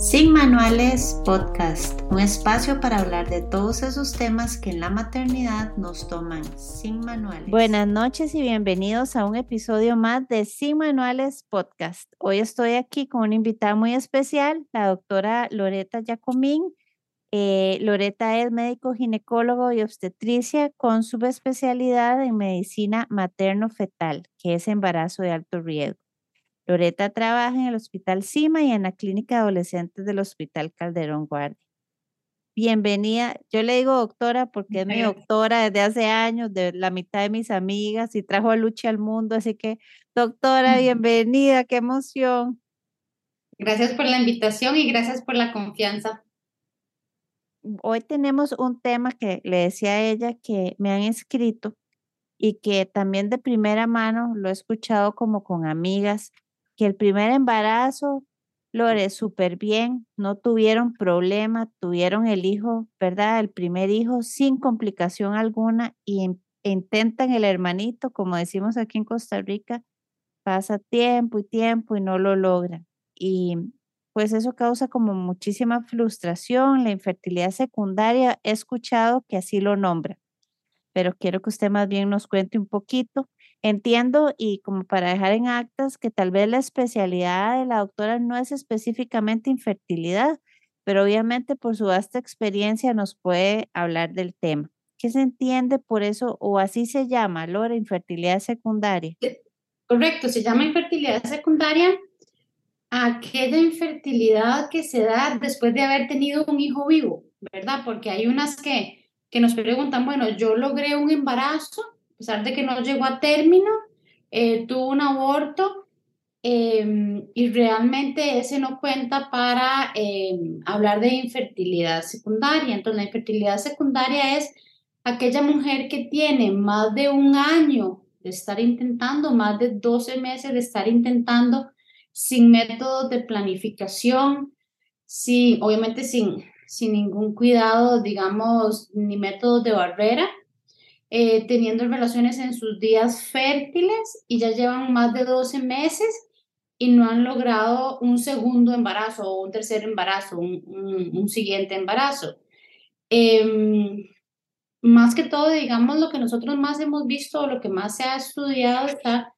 Sin Manuales Podcast, un espacio para hablar de todos esos temas que en la maternidad nos toman sin manuales. Buenas noches y bienvenidos a un episodio más de Sin Manuales Podcast. Hoy estoy aquí con una invitada muy especial, la doctora Loreta Jacomín. Eh, Loreta es médico ginecólogo y obstetricia con subespecialidad en medicina materno-fetal, que es embarazo de alto riesgo. Loreta trabaja en el Hospital Cima y en la Clínica de Adolescentes del Hospital Calderón Guardia. Bienvenida. Yo le digo doctora porque es mi doctora desde hace años, de la mitad de mis amigas y trajo a Lucha al mundo. Así que, doctora, bienvenida. Qué emoción. Gracias por la invitación y gracias por la confianza. Hoy tenemos un tema que le decía a ella que me han escrito y que también de primera mano lo he escuchado como con amigas que el primer embarazo, Lore, súper bien, no tuvieron problema, tuvieron el hijo, ¿verdad? El primer hijo sin complicación alguna y intentan el hermanito, como decimos aquí en Costa Rica, pasa tiempo y tiempo y no lo logran. Y pues eso causa como muchísima frustración, la infertilidad secundaria, he escuchado que así lo nombra, pero quiero que usted más bien nos cuente un poquito Entiendo y como para dejar en actas que tal vez la especialidad de la doctora no es específicamente infertilidad, pero obviamente por su vasta experiencia nos puede hablar del tema. ¿Qué se entiende por eso o así se llama, Lora, infertilidad secundaria? Correcto, se llama infertilidad secundaria aquella infertilidad que se da después de haber tenido un hijo vivo, ¿verdad? Porque hay unas que, que nos preguntan, bueno, yo logré un embarazo, pesar de que no llegó a término, eh, tuvo un aborto em, y realmente ese no cuenta para em, hablar de infertilidad secundaria. Entonces, la infertilidad secundaria es aquella mujer que tiene más de un año de estar intentando, más de 12 meses de estar intentando sin métodos de planificación, sin, obviamente sin, sin ningún cuidado, digamos, ni métodos de barrera, eh, teniendo relaciones en sus días fértiles y ya llevan más de 12 meses y no han logrado un segundo embarazo o un tercer embarazo, un, un, siguiente embarazo. Em, más que todo, digamos, lo que nosotros más hemos visto o lo que más se ha estudiado está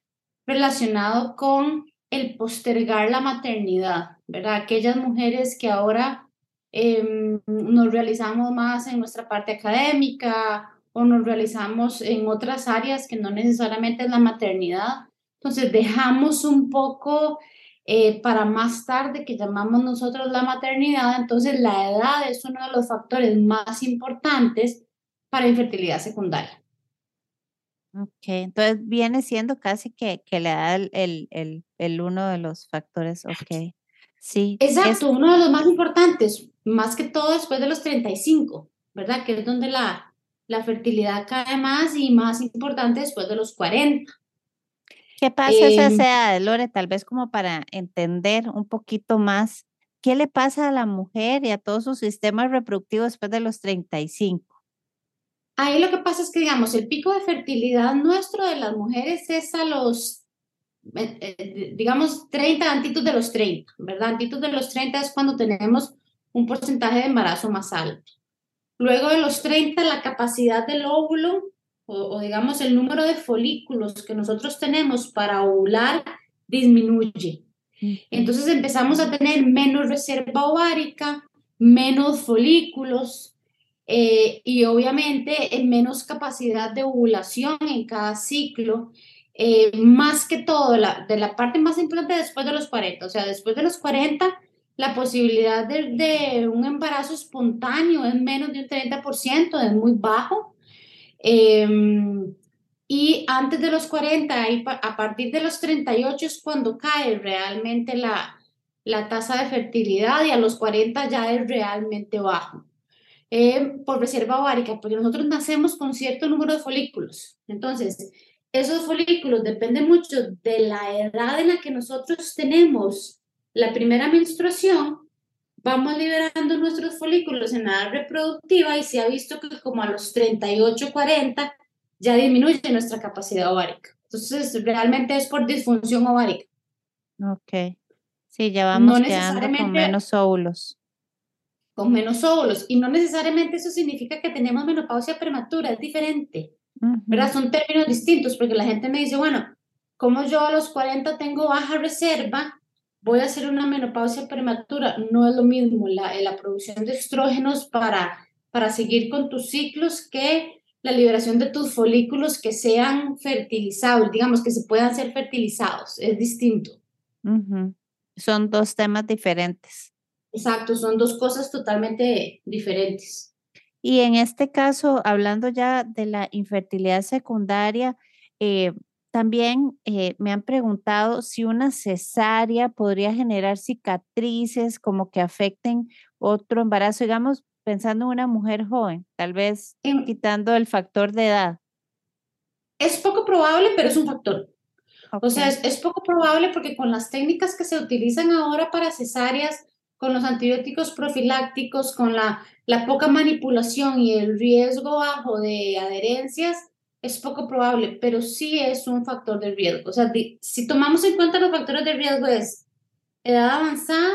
relacionado con el postergar la maternidad, ¿verdad? Aquellas mujeres que ahora em, nos realizamos más en nuestra parte académica o nos realizamos en otras áreas que no necesariamente es la maternidad. Entonces dejamos un poco eh, para más tarde que llamamos nosotros la maternidad. Entonces la edad es uno de los factores más importantes para infertilidad secundaria. Ok, entonces viene siendo casi que, que le da el, el, el, uno de los factores, ok. Sí. Exacto, uno de los más importantes, más que todo después de los 35, ¿verdad? Que es donde la, la fertilidad cae más y más importante después de los 40. ¿Qué pasa eh, esa edad, Lore? Tal vez como para entender un poquito más, ¿qué le pasa a la mujer y a todo su sistema reproductivo después de los 35? Ahí lo que pasa es que, digamos, el pico de fertilidad nuestro de las mujeres es a los, eh, eh, digamos, 30, antitos de los 30, ¿verdad? Antitos de los 30 es cuando tenemos un porcentaje de embarazo más alto. Luego de los 30, la capacidad del óvulo o, digamos el número de folículos que nosotros tenemos para ovular disminuye. Entonces empezamos a tener menos reserva ovárica, menos folículos eh, y obviamente menos capacidad de ovulación en cada ciclo. Eh, más que todo, la, de la parte más importante después de los 40, o sea, después de los 40 la posibilidad de, un embarazo espontáneo es menos de un 30%, es muy bajo. Em, y antes de los 40, a partir de los 38 es cuando cae realmente la, la tasa de fertilidad y a los 40 ya es realmente bajo. Eh, por reserva ovárica, porque nosotros nacemos con cierto número de folículos. Entonces, esos folículos dependen mucho de la edad en la que nosotros tenemos la primera menstruación, vamos liberando nuestros folículos en la edad reproductiva y se ha visto que como a los 38, 40 ya disminuye nuestra capacidad ovárica. Entonces, realmente es por disfunción ovárica. Ok. Sí, ya vamos quedando con menos óvulos. Con menos óvulos. Y no necesariamente eso significa que tenemos menopausia prematura, es diferente. ¿Verdad? Son términos distintos, porque la gente me dice, bueno, como yo a los 40 tengo baja reserva, voy a hacer una menopausia prematura. No es lo mismo la, la producción de estrógenos para, para seguir con tus ciclos que la liberación de tus folículos que sean fertilizados, digamos, que se puedan ser fertilizados. Es distinto. Son dos temas diferentes. Exacto, son dos cosas totalmente diferentes. Y en este caso, hablando ya de la infertilidad secundaria, eh, también eh, me han preguntado si una cesárea podría generar cicatrices como que afecten otro embarazo. Digamos, pensando en una mujer joven, tal vez quitando el factor de edad? Es poco probable, pero es un factor. O sea, es, poco probable porque con las técnicas que se utilizan ahora para cesáreas, con los antibióticos profilácticos, con la, la poca manipulación y el riesgo bajo de adherencias, es poco probable, pero sí es un factor de riesgo. O sea, si tomamos en cuenta los factores de riesgo es edad avanzada,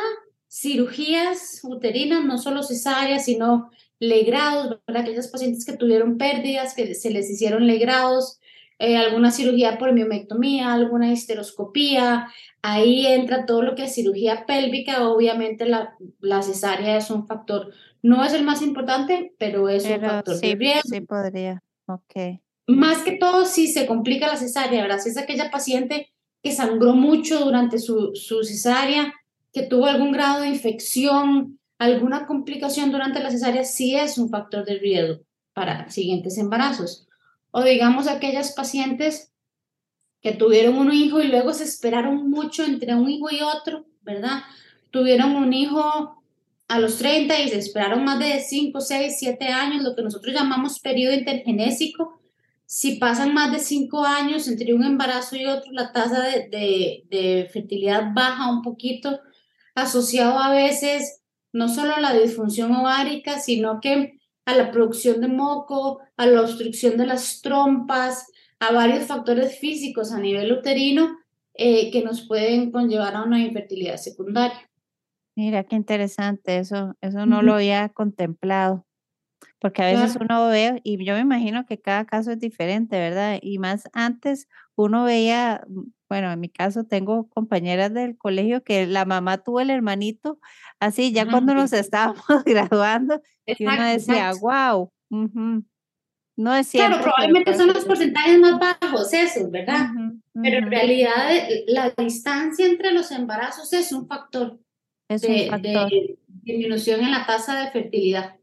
cirugías uterinas, no solo cesáreas, sino legrados, para aquellas pacientes que tuvieron pérdidas, que se les hicieron legrados, eh, alguna cirugía por miomectomía, alguna histeroscopía, ahí entra todo lo que es cirugía pélvica, obviamente la, la cesárea es un factor, no es el más importante, pero es un factor sí, de riesgo. Sí, podría, ok. Más que todo, si se complica la cesárea. Si es aquella paciente que sangró mucho durante su, su cesárea, que tuvo algún grado de infección, alguna complicación durante la cesárea, sí es un factor de riesgo para siguientes embarazos. O digamos aquellas pacientes que tuvieron un hijo y luego se esperaron mucho entre un hijo y otro, ¿verdad? Tuvieron un hijo a los 30 y se esperaron más de 5, 6, 7 años, lo que nosotros llamamos periodo intergenésico. Si pasan más de 5 años entre un embarazo y otro, la tasa de, de, de fertilidad baja un poquito asociado a veces no solo a la disfunción ovárica, sino que a la producción de moco, a la obstrucción de las trompas, a varios factores físicos a nivel uterino eh, que nos pueden conllevar a una infertilidad secundaria. Mira, qué interesante, eso, eso no lo había contemplado, porque a veces uno ve, y yo me imagino que cada caso es diferente, ¿verdad? Y más antes uno veía bueno, en mi caso tengo compañeras del colegio que la mamá tuvo el hermanito, así ya cuando nos estábamos graduando, y uno decía, wow, no es cierto. Claro, probablemente son los porcentajes más bajos esos, ¿verdad? Pero en realidad eh, la distancia entre los embarazos es un factor, es de, un factor. de disminución en la tasa de fertilidad.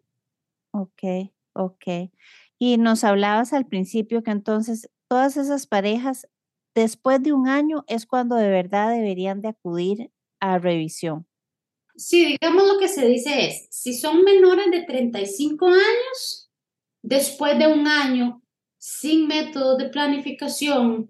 Ok, ok. Y nos hablabas al principio que entonces todas esas parejas después de un año es cuando de verdad deberían de acudir a revisión. Sí, digamos lo que se dice es, si son menores de 35 años, después de un año sin método de planificación,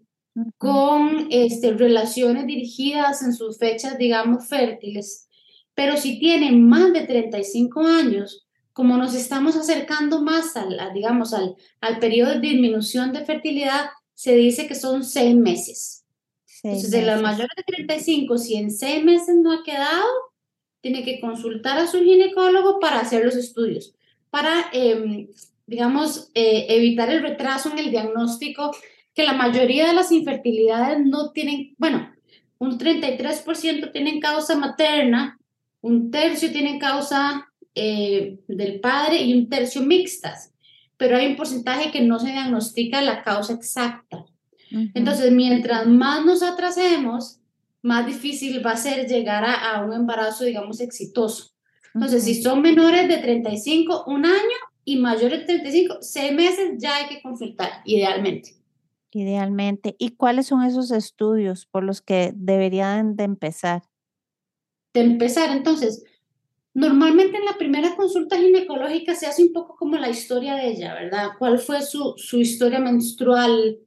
con este, relaciones dirigidas en sus fechas, digamos, fértiles, pero si tienen más de 35 años, como nos estamos acercando más al, digamos, al, al periodo de disminución de fertilidad, se dice que son seis meses. Entonces, de las mayores de 35, si en seis meses no ha quedado, tiene que consultar a su ginecólogo para hacer los estudios, para, em, digamos, eh, evitar el retraso en el diagnóstico, que la mayoría de las infertilidades no tienen, bueno, un 33% tienen causa materna, un tercio tienen causa eh, del padre y un tercio mixtas pero hay un porcentaje que no se diagnostica la causa exacta. Entonces, mientras más nos atrasemos, más difícil va a ser llegar a, un embarazo, digamos, exitoso. Entonces, si son menores de 35, un año y mayores de 35, seis meses ya hay que consultar, idealmente. Idealmente. ¿Y cuáles son esos estudios por los que deberían de empezar? De empezar, entonces, Normalmente en la primera consulta ginecológica se hace un poco como la historia de ella, ¿verdad? ¿Cuál fue su, su historia menstrual?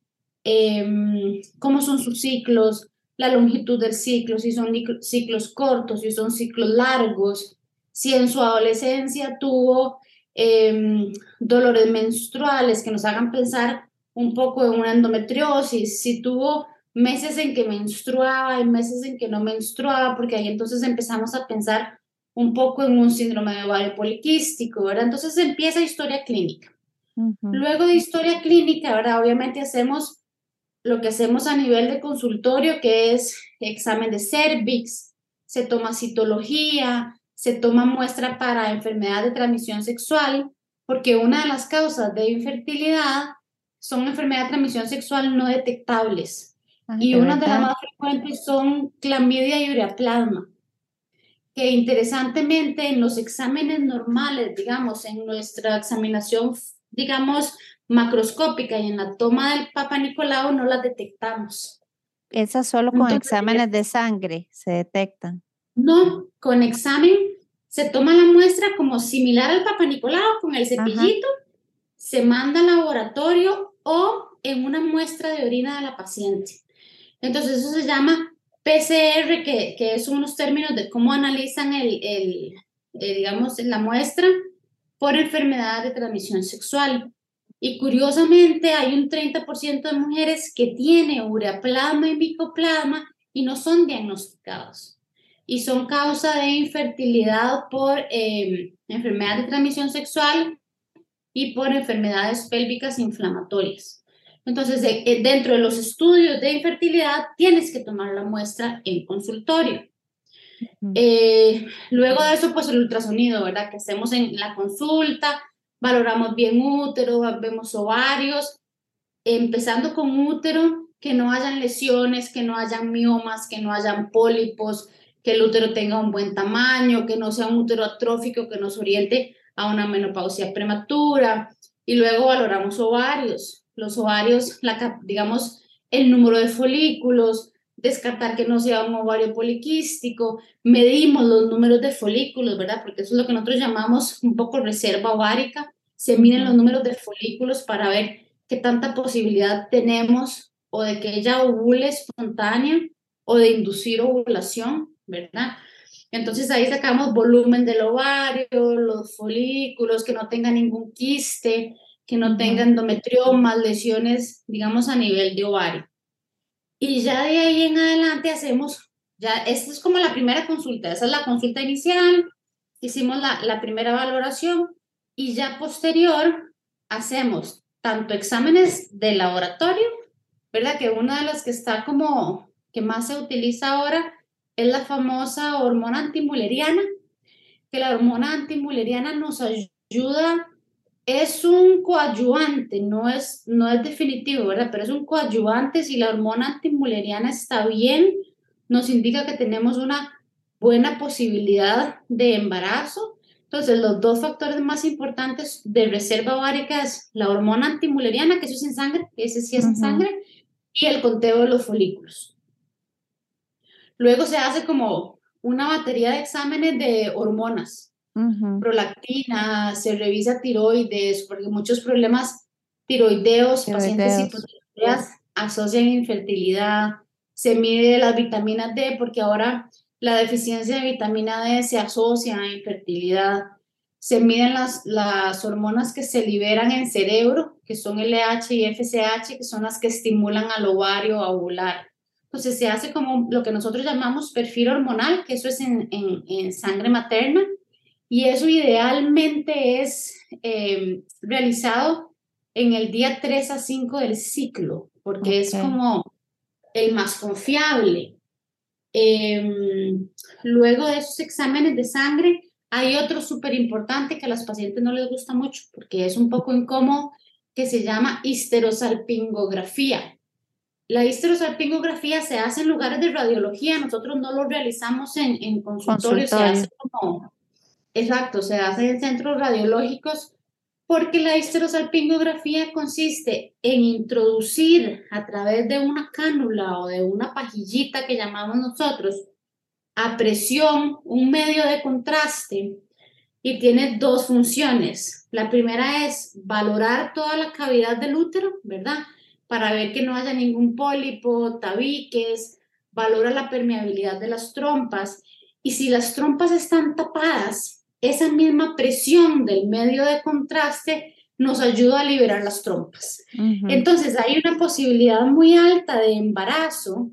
Em, ¿Cómo son sus ciclos? La longitud del ciclo, si son ciclos cortos, si son ciclos largos, si en su adolescencia tuvo em, dolores menstruales que nos hagan pensar un poco en una endometriosis, si tuvo meses en que menstruaba y meses en que no menstruaba, porque ahí entonces empezamos a pensar un poco en un síndrome de ovario poliquístico, ¿verdad? Entonces empieza historia clínica. Luego de historia clínica, ahora obviamente hacemos lo que hacemos a nivel de consultorio, que es examen de cervix, se toma citología, se toma muestra para enfermedad de transmisión sexual, porque una de las causas de infertilidad son enfermedades de transmisión sexual no detectables. Ah, y una de las más frecuentes son clamidia y ureaplasma que interesantemente en los exámenes normales, digamos, en nuestra examinación, digamos, macroscópica y en la toma del Papa Nicolau no las detectamos. Esas solo con exámenes de sangre se detectan. No, con examen se toma la muestra como similar al Papa Nicolau con el cepillito, se manda al laboratorio o en una muestra de orina de la paciente. Entonces eso se llama PCR, que, que son unos términos de cómo analizan el, el, eh, digamos, la muestra por enfermedad de transmisión sexual. Y curiosamente hay un 30% de mujeres que tienen ureaplasma y micoplasma y no son diagnosticados. Y son causa de infertilidad por eh, enfermedad de transmisión sexual y por enfermedades pélvicas inflamatorias. Entonces, eh, dentro de los estudios de infertilidad, tienes que tomar la muestra en consultorio. Eh, luego de eso, pues el ultrasonido, ¿verdad? Que hacemos en la consulta, valoramos bien útero, vemos ovarios, empezando con útero, que no hayan lesiones, que no hayan miomas, que no hayan pólipos, que el útero tenga un buen tamaño, que no sea un útero atrófico, que nos oriente a una menopausia prematura. Y luego valoramos ovarios, los ovarios, la, digamos, el número de folículos, descartar que no sea un ovario poliquístico, medimos los números de folículos, ¿verdad? Porque eso es lo que nosotros llamamos un poco reserva ovárica, se miden los números de folículos para ver qué tanta posibilidad tenemos o de que ella ovule espontánea o de inducir ovulación, ¿verdad? Entonces ahí sacamos volumen del ovario, los folículos, que no tenga ningún quiste, que no tenga endometriomas, lesiones, digamos, a nivel de ovario. Y ya de ahí en adelante hacemos, ya, esta es como la primera consulta, esa es la consulta inicial, hicimos la, la primera valoración y ya posterior hacemos tanto exámenes de laboratorio, ¿verdad? Que una de las que está como, que más se utiliza ahora es la famosa hormona antimuleriana, que la hormona antimuleriana nos ayuda es un coadyuvante, no es, no es definitivo, ¿verdad? Pero es un coadyuvante. Si la hormona antimuleriana está bien, nos indica que tenemos una buena posibilidad de embarazo. Entonces, los dos factores más importantes de reserva ovárica es la hormona antimuleriana, que eso es en sangre, ese sí es en sangre, y el conteo de los folículos. Luego se hace como una batería de exámenes de hormonas prolactina, se revisa tiroides, porque muchos problemas tiroideos, pacientes hipotiroideas asocian infertilidad, se mide las vitaminas D, porque ahora la deficiencia de vitamina D se asocia a infertilidad. Se miden las, las hormonas que se liberan en cerebro, que son LH y FSH, que son las que estimulan al ovario a ovular. Entonces se hace como lo que nosotros llamamos perfil hormonal, que eso es en, en, en sangre materna, y eso idealmente es em, realizado en el día 3 a 5 del ciclo, porque es como el más confiable. Em, luego de esos exámenes de sangre, hay otro súper importante que a los pacientes no les gusta mucho, porque es un poco incómodo, que se llama histerosalpingografía. La histerosalpingografía se hace en lugares de radiología, nosotros no lo realizamos en, en consultorios, se hace como Exacto, se hace en centros radiológicos porque la histerosalpingografía consiste en introducir a través de una cánula o de una pajillita que llamamos nosotros a presión un medio de contraste y tiene dos funciones. La primera es valorar toda la cavidad del útero, ¿verdad? Para ver que no haya ningún pólipo, tabiques, valora la permeabilidad de las trompas y si las trompas están tapadas, esa misma presión del medio de contraste nos ayuda a liberar las trompas. Entonces, hay una posibilidad muy alta de embarazo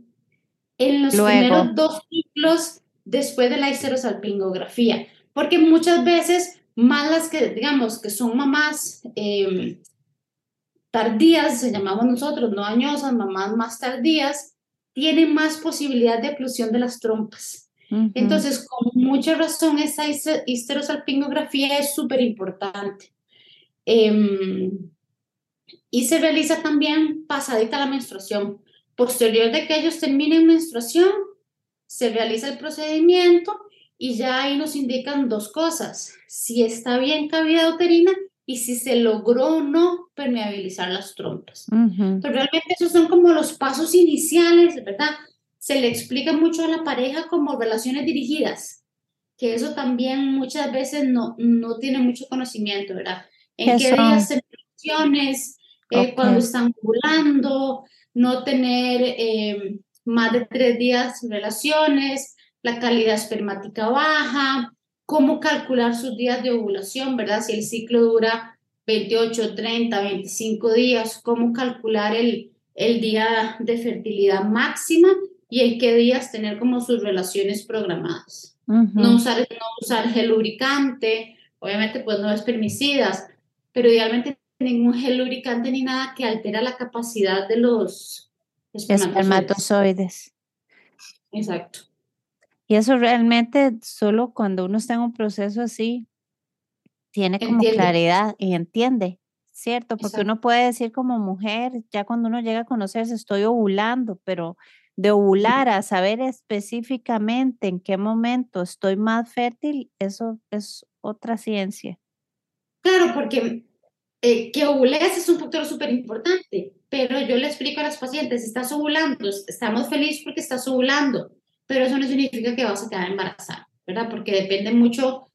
en los primeros dos ciclos después de la histerosalpingografía, porque muchas veces más las que, digamos, que son mamás em, tardías, se llamamos nosotros, no añosas, mamás más tardías, tienen más posibilidad de oclusión de las trompas. Entonces, con mucha razón, esa histerosalpingografía es súper importante. Em, y se realiza también pasadita la menstruación. Posterior de que ellos terminen menstruación, se realiza el procedimiento y ya ahí nos indican dos cosas, si está bien cavidad uterina y si se logró o no permeabilizar las trompas. Pero realmente esos son como los pasos iniciales, ¿verdad? Se le explica mucho a la pareja como relaciones dirigidas, que eso también muchas veces no, no tiene mucho conocimiento, ¿verdad? En qué, días se relaciones, eh, cuando están ovulando, no tener eh, más de tres días relaciones, la calidad espermática baja, cómo calcular sus días de ovulación, ¿verdad? Si el ciclo dura 28, 30, 25 días, cómo calcular el, el día de fertilidad máxima y en qué días tener como sus relaciones programadas. no, usar, no usar gel lubricante, obviamente pues no es permisidas, pero idealmente ningún gel lubricante ni nada que altera la capacidad de los espermatozoides. Exacto. Y eso realmente solo cuando uno está en un proceso así, tiene como claridad y entiende, ¿cierto? Porque uno puede decir como mujer, ya cuando uno llega a conocerse, estoy ovulando, pero de ovular a saber específicamente en qué momento estoy más fértil, eso es otra ciencia. Claro, porque eh, que ovules es un factor súper importante, pero yo le explico a las pacientes, estás ovulando, estamos felices porque estás ovulando, pero eso no significa que vas a quedar embarazada, ¿verdad? Porque depende mucho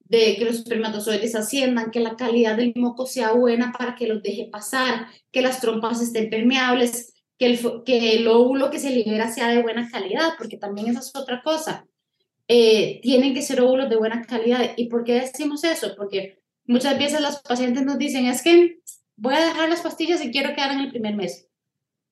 de que los espermatozoides asciendan, que la calidad del moco sea buena para que los deje pasar, que las trompas estén permeables, que el, que el óvulo que se libera sea de buena calidad, porque también esa es otra cosa. Eh, tienen que ser óvulos de buena calidad. ¿Y por qué decimos eso? Porque muchas veces los pacientes nos dicen, es que voy a dejar las pastillas y quiero quedar en el primer mes.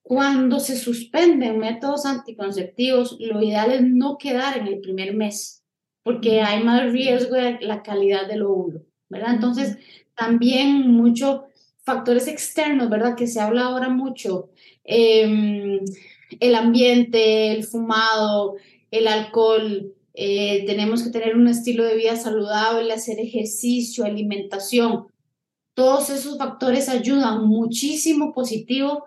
Cuando se suspenden métodos anticonceptivos, lo ideal es no quedar en el primer mes, porque hay más riesgo de la calidad del óvulo, ¿verdad? Entonces, también muchos factores externos, ¿verdad? Que se habla ahora mucho, em, el ambiente, el fumado, el alcohol, eh, tenemos que tener un estilo de vida saludable, hacer ejercicio, alimentación. Todos esos factores ayudan muchísimo positivo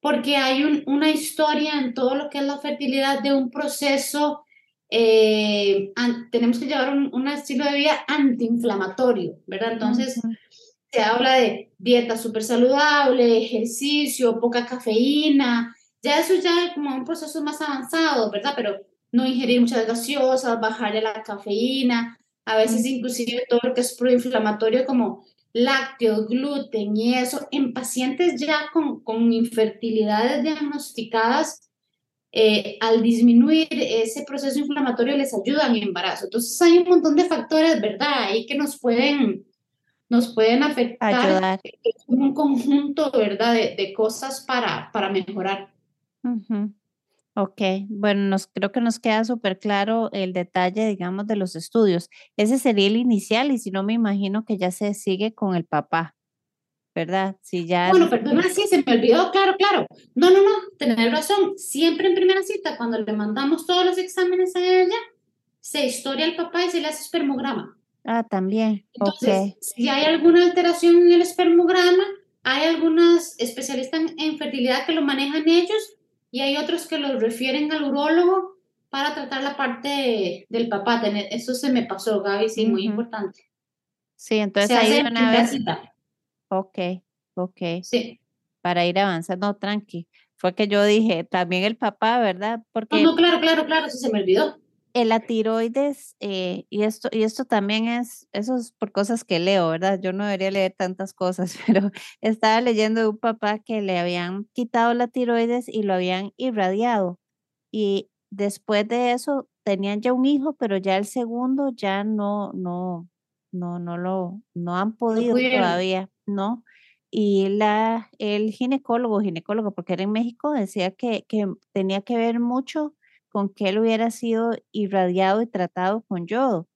porque hay una historia en todo lo que es la fertilidad de un proceso, eh, tenemos que llevar un, estilo de vida antiinflamatorio, ¿verdad? Entonces, se habla de dieta súper saludable, ejercicio, poca cafeína, ya eso ya es como un proceso más avanzado, ¿verdad? Pero no ingerir muchas gaseosas, bajar la cafeína, a veces inclusive todo lo que es proinflamatorio como lácteos, gluten y eso, en pacientes ya con, con infertilidades diagnosticadas, eh, al disminuir ese proceso inflamatorio les ayuda en embarazo. Entonces hay un montón de factores, ¿verdad? Ahí que nos pueden, nos pueden afectar. Ayudar. Es un conjunto, ¿verdad? De, de cosas para, para mejorar. Ok, bueno, nos, creo que nos queda súper claro el detalle, digamos, de los estudios. Ese sería el inicial y si no me imagino que ya se sigue con el papá, ¿verdad? Si ya... Bueno, perdona, sí, se me olvidó, claro, claro. No, no, no, tener razón. Siempre en primera cita, cuando le mandamos todos los exámenes a ella, se historia al papá y se le hace espermograma. Ah, también. Entonces, si hay alguna alteración en el espermograma, hay algunas especialistas en fertilidad que lo manejan ellos y hay otros que los refieren al urólogo para tratar la parte del papá. Eso se me pasó, Gaby, sí, muy importante. Sí, entonces ahí una vez. Ok, ok. Sí. Para ir avanzando, tranqui. Fue que yo dije, también el papá, ¿verdad? Porque no, no, claro, claro, claro, sí se me olvidó la tiroides, eh, y, esto, y esto también es, eso es por cosas que leo, ¿verdad? Yo no debería leer tantas cosas, pero estaba leyendo de un papá que le habían quitado la tiroides y lo habían irradiado. Y después de eso tenían ya un hijo, pero ya el segundo ya no, no, no, no lo, no han podido todavía. ¿no? Y la, el ginecólogo, ginecólogo, porque era en México, decía que, que tenía que ver mucho con que él hubiera sido irradiado y tratado con yodo.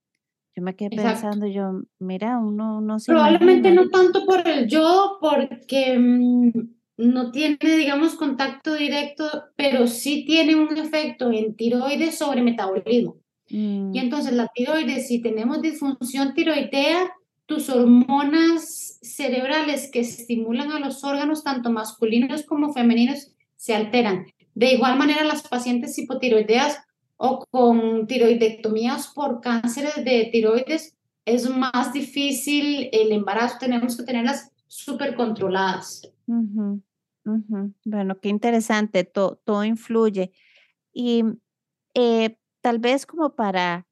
Yo me quedé pensando, yo, mira, uno no se Probablemente no tanto por el yodo, porque mm, no tiene, digamos, contacto directo, pero sí tiene un efecto en tiroides sobre metabolismo. Y mm. entonces la tiroides, si tenemos disfunción tiroidea, tus hormonas cerebrales que estimulan a los órganos, tanto masculinos como femeninos, se alteran. De igual manera, las pacientes hipotiroideas o con tiroidectomías por cánceres de tiroides, es más difícil el embarazo, tenemos que tenerlas súper controladas. Bueno, qué interesante, todo, todo influye. Y eh, tal vez como para,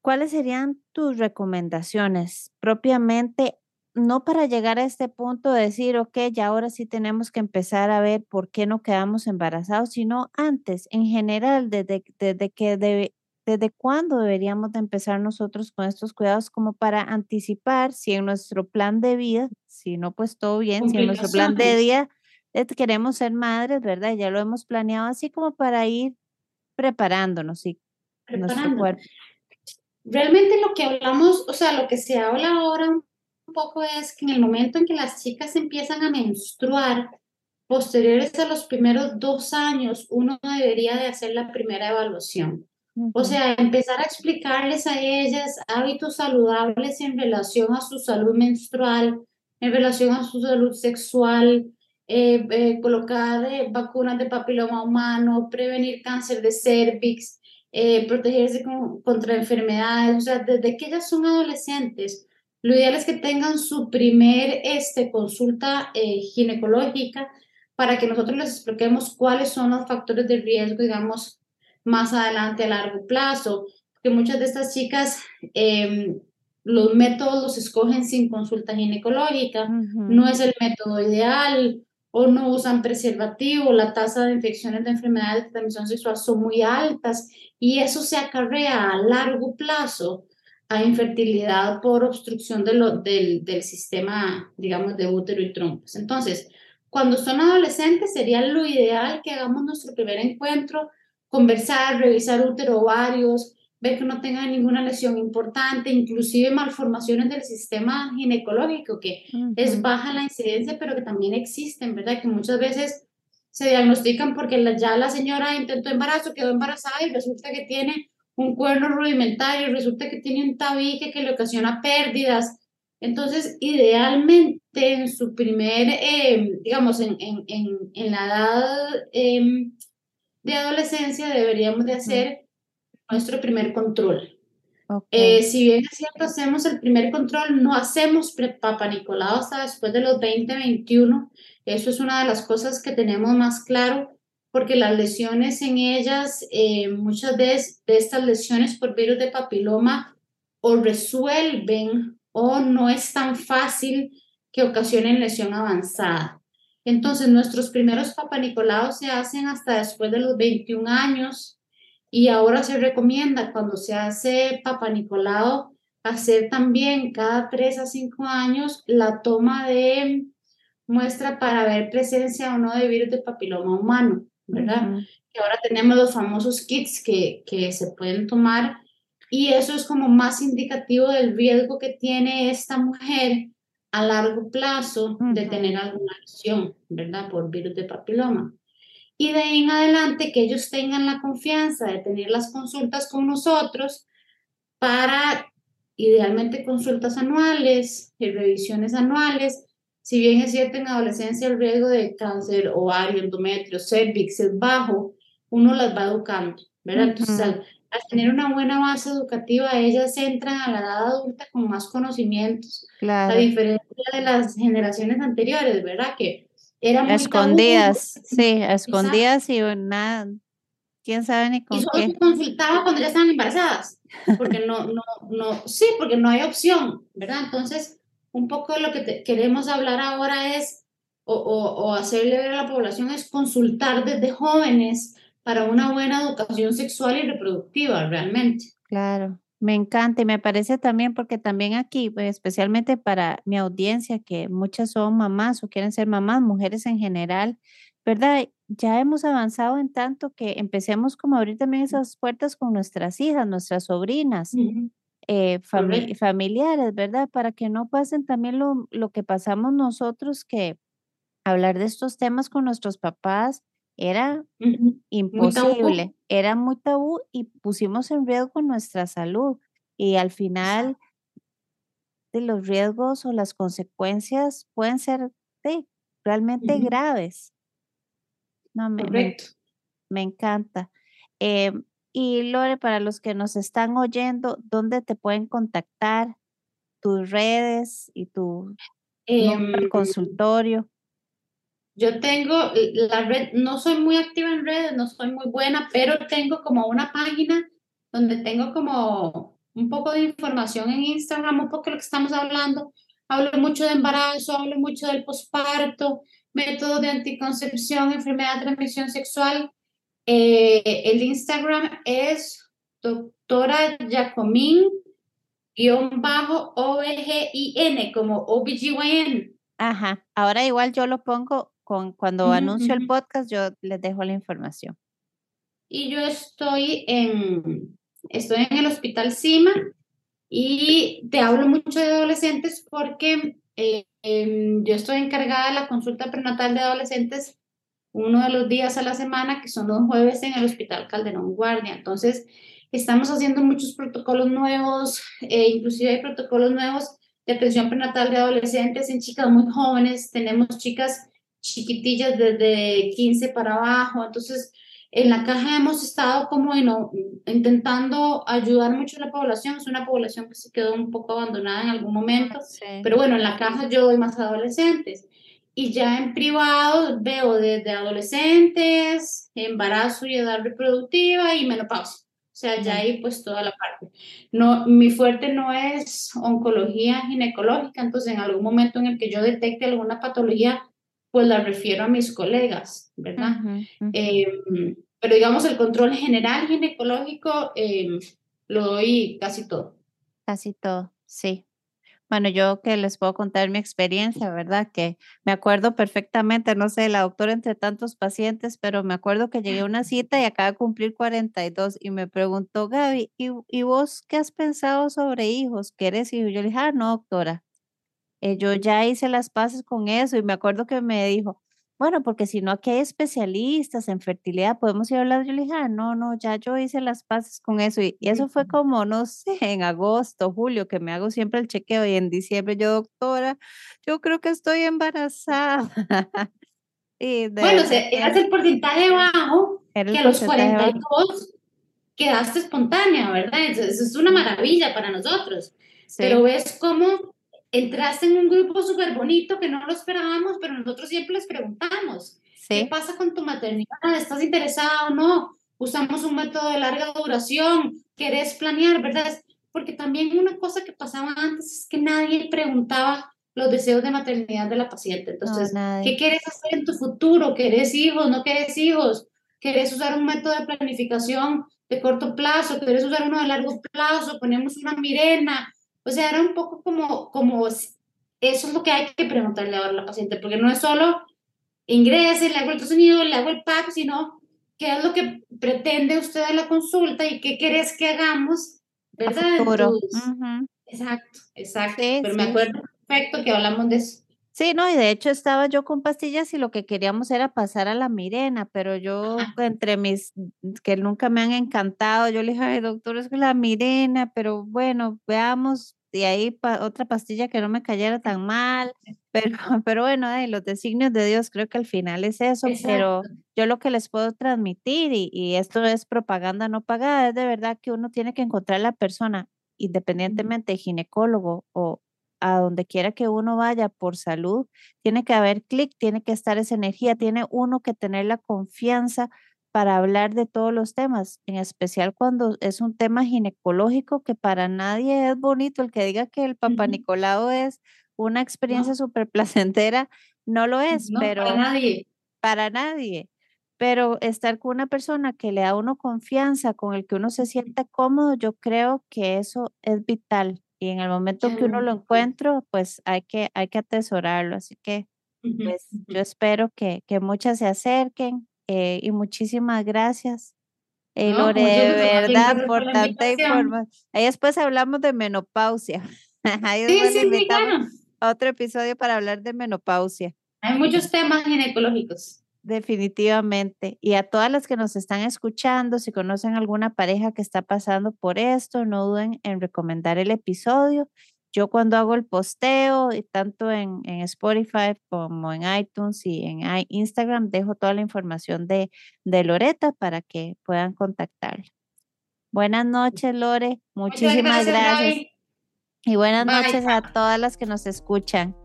¿cuáles serían tus recomendaciones propiamente no para llegar a este punto de decir, ok, ya ahora sí tenemos que empezar a ver por qué no quedamos embarazados, sino antes, en general, desde, desde que desde cuándo deberíamos de empezar nosotros con estos cuidados como para anticipar si en nuestro plan de vida, si no, pues todo bien, si en nuestro plan de día eh, queremos ser madres, ¿verdad? Ya lo hemos planeado así como para ir preparándonos y nuestro cuerpo. Realmente lo que hablamos, o sea, lo que se habla ahora un poco es que en el momento en que las chicas empiezan a menstruar, posteriores a los primeros dos años, uno debería de hacer la primera evaluación. O sea, empezar a explicarles a ellas hábitos saludables en relación a su salud menstrual, en relación a su salud sexual, eh, eh, colocar eh, vacunas de papiloma humano, prevenir cáncer de cervix, protegerse contra enfermedades, o sea, desde que ellas son adolescentes, lo ideal es que tengan su primer este, consulta eh, ginecológica para que nosotros les expliquemos cuáles son los factores de riesgo, digamos, más adelante a largo plazo. Porque muchas de estas chicas, em, los métodos los escogen sin consulta ginecológica, no es el método ideal o no usan preservativo, la tasa de infecciones de enfermedades de transmisión sexual son muy altas y eso se acarrea a largo plazo a infertilidad por obstrucción de lo, del, del sistema, digamos, de útero y trompas. Entonces, cuando son adolescentes sería lo ideal que hagamos nuestro primer encuentro, conversar, revisar útero, ovarios, ver que no tengan ninguna lesión importante, inclusive malformaciones del sistema ginecológico, que es baja la incidencia, pero que también existen, ¿verdad? Que muchas veces se diagnostican porque ya la señora intentó embarazo, quedó embarazada y resulta que tiene un cuerno rudimentario, resulta que tiene un tabique que le ocasiona pérdidas. Entonces, idealmente en su primer, em, digamos, en, en, en, la edad em, de adolescencia deberíamos de hacer nuestro primer control. Eh, si bien es cierto, hacemos el primer control, no hacemos Papa Nicolau hasta después de los 20, 21. Eso es una de las cosas que tenemos más claro porque las lesiones en ellas, eh, muchas de, de estas lesiones por virus de papiloma o resuelven o no es tan fácil que ocasionen lesión avanzada. Entonces, nuestros primeros papanicolaos se hacen hasta después de los 21 años y ahora se recomienda cuando se hace papanicolao hacer también cada 3 a 5 años la toma de muestra para ver presencia o no de virus de papiloma humano. ¿Verdad? Que ahora tenemos los famosos kits que, que se pueden tomar y eso es como más indicativo del riesgo que tiene esta mujer a largo plazo de tener alguna lesión, ¿verdad? Por virus de papiloma. Y de ahí en adelante que ellos tengan la confianza de tener las consultas con nosotros para idealmente consultas anuales, y revisiones anuales, si bien es cierto en adolescencia el riesgo de cáncer ovario, endometrio, cervix es bajo, uno las va educando, ¿verdad? Entonces, al, tener una buena base educativa, ellas entran a la edad adulta con más conocimientos, a diferencia de las generaciones anteriores, ¿verdad? Que eran muy escondidas, sí, escondidas y nada, quién sabe ni con y solo se consultaba cuando ya estaban embarazadas, porque no, no, no, sí, porque no hay opción, ¿verdad? Entonces, un poco de lo que queremos hablar ahora es, o, o, hacerle ver a la población, es consultar desde jóvenes para una buena educación sexual y reproductiva, realmente. Claro. Me encanta y me parece también porque también aquí, pues, especialmente para mi audiencia, que muchas son mamás o quieren ser mamás, mujeres en general, ¿verdad? Ya hemos avanzado en tanto que empecemos como a abrir también esas puertas con nuestras hijas, nuestras sobrinas, eh, familiares, ¿verdad? Para que no pasen también lo, lo que pasamos nosotros, que hablar de estos temas con nuestros papás era imposible, era muy tabú y pusimos en riesgo nuestra salud. Y al final, de los riesgos o las consecuencias pueden ser realmente graves. No, me, me, encanta. Em, y Lore, para los que nos están oyendo, ¿dónde te pueden contactar? Tus redes y tu em, consultorio. Yo tengo la red, no soy muy activa en redes, no soy muy buena, pero tengo como una página donde tengo como un poco de información en Instagram, un poco de lo que estamos hablando. Hablo mucho de embarazo, hablo mucho del posparto, método de anticoncepción, enfermedad de transmisión sexual. Eh, el Instagram es doctora Jacomín bajo OBGIN, como OBGYN. Ajá, ahora igual yo lo pongo cuando anuncio el podcast, yo les dejo la información. Y yo estoy en, estoy en el Hospital CIMA y te hablo mucho de adolescentes porque eh, em, yo estoy encargada de la consulta prenatal de adolescentes uno de los días a la semana, que son los jueves en el Hospital Calderón Guardia. Entonces, estamos haciendo muchos protocolos nuevos, eh, inclusive hay protocolos nuevos de atención prenatal de adolescentes en chicas muy jóvenes. Tenemos chicas chiquitillas desde 15 para abajo. Entonces, en la caja hemos estado como intentando ayudar mucho a la población. Es una población que se quedó un poco abandonada en algún momento. Pero bueno, en la caja yo doy más adolescentes. Y ya en privado veo desde adolescentes, embarazo y edad reproductiva y menopausia. O sea, ya ahí pues toda la parte. No, mi fuerte no es oncología ginecológica, entonces en algún momento en el que yo detecte alguna patología pues la refiero a mis colegas, ¿verdad? Em, pero digamos, el control general ginecológico em, lo doy casi todo. Casi todo, sí. Bueno, yo que les puedo contar mi experiencia, ¿verdad? Que me acuerdo perfectamente, no sé, la doctora entre tantos pacientes, pero me acuerdo que llegué a una cita y acaba de cumplir 42 y me preguntó, Gaby, ¿y, ¿y vos qué has pensado sobre hijos? ¿Quieres hijos? Yo le dije, ah, no, doctora, eh, yo ya hice las paces con eso y me acuerdo que me dijo, bueno, porque si no aquí hay especialistas en fertilidad, podemos ir a hablar. Yo le dije, ah, no, no, ya yo hice las paces con eso. Y, eso fue como, no sé, en agosto, julio, que me hago siempre el chequeo y en diciembre yo, doctora, yo creo que estoy embarazada. y bueno, eras el porcentaje bajo que a los 42 quedaste espontánea, ¿verdad? Eso, es una maravilla para nosotros. Pero ves cómo entraste en un grupo súper bonito que no lo esperábamos, pero nosotros siempre les preguntamos, ¿qué pasa con tu maternidad? ¿Estás interesada o no? Usamos un método de larga duración, ¿querés planear, verdad? Porque también una cosa que pasaba antes es que nadie preguntaba los deseos de maternidad de la paciente. Entonces, ¿qué quieres hacer en tu futuro? ¿Querés hijos? ¿No querés hijos? ¿Querés usar un método de planificación de corto plazo? ¿Querés usar uno de largo plazo? Ponemos una mirena o sea, era un poco como, como eso es lo que hay que preguntarle ahora a la paciente, porque no es solo ingrese, le hago el ultrasonido, le hago el PAC, sino qué es lo que pretende usted en la consulta y qué querés que hagamos, ¿verdad? Exacto, exacto. Pero me acuerdo perfecto que hablamos de eso. Sí, no, y de hecho estaba yo con pastillas y lo que queríamos era pasar a la Mirena, pero yo entre mis que nunca me han encantado, yo le dije, ay, doctor, es la Mirena, pero bueno, veamos, y ahí otra pastilla que no me cayera tan mal, pero, pero bueno, los designios de Dios, creo que al final es eso, pero yo lo que les puedo transmitir, y, y esto es propaganda no pagada, es de verdad que uno tiene que encontrar la persona, independientemente de ginecólogo o a donde quiera que uno vaya por salud, tiene que haber clic, tiene que estar esa energía, tiene uno que tener la confianza para hablar de todos los temas, en especial cuando es un tema ginecológico que para nadie es bonito. El que diga que el Papa Nicolau es una experiencia súper placentera, no lo es, pero para nadie. Para nadie. pero estar con una persona que le da a uno confianza, con el que uno se siente cómodo, yo creo que eso es vital. Y en el momento que uno lo encuentra, pues hay que, hay que atesorarlo. Así que pues yo espero que, que muchas se acerquen eh, y muchísimas gracias. Eh, No, Lore, con mucho de verdad, por tanta información. Ahí después hablamos de menopausia. Ahí Sí, sí, sí, claro. a otro episodio para hablar de menopausia. Hay muchos temas ginecológicos. Definitivamente. Y a todas las que nos están escuchando, si conocen alguna pareja que está pasando por esto, no duden en recomendar el episodio. Yo cuando hago el posteo, y tanto en, en Spotify como en iTunes y en Instagram, dejo toda la información de, de Loreta para que puedan contactarla. Buenas noches, Lore. Muchas Muchísimas gracias. Y buenas Bye. noches a todas las que nos escuchan.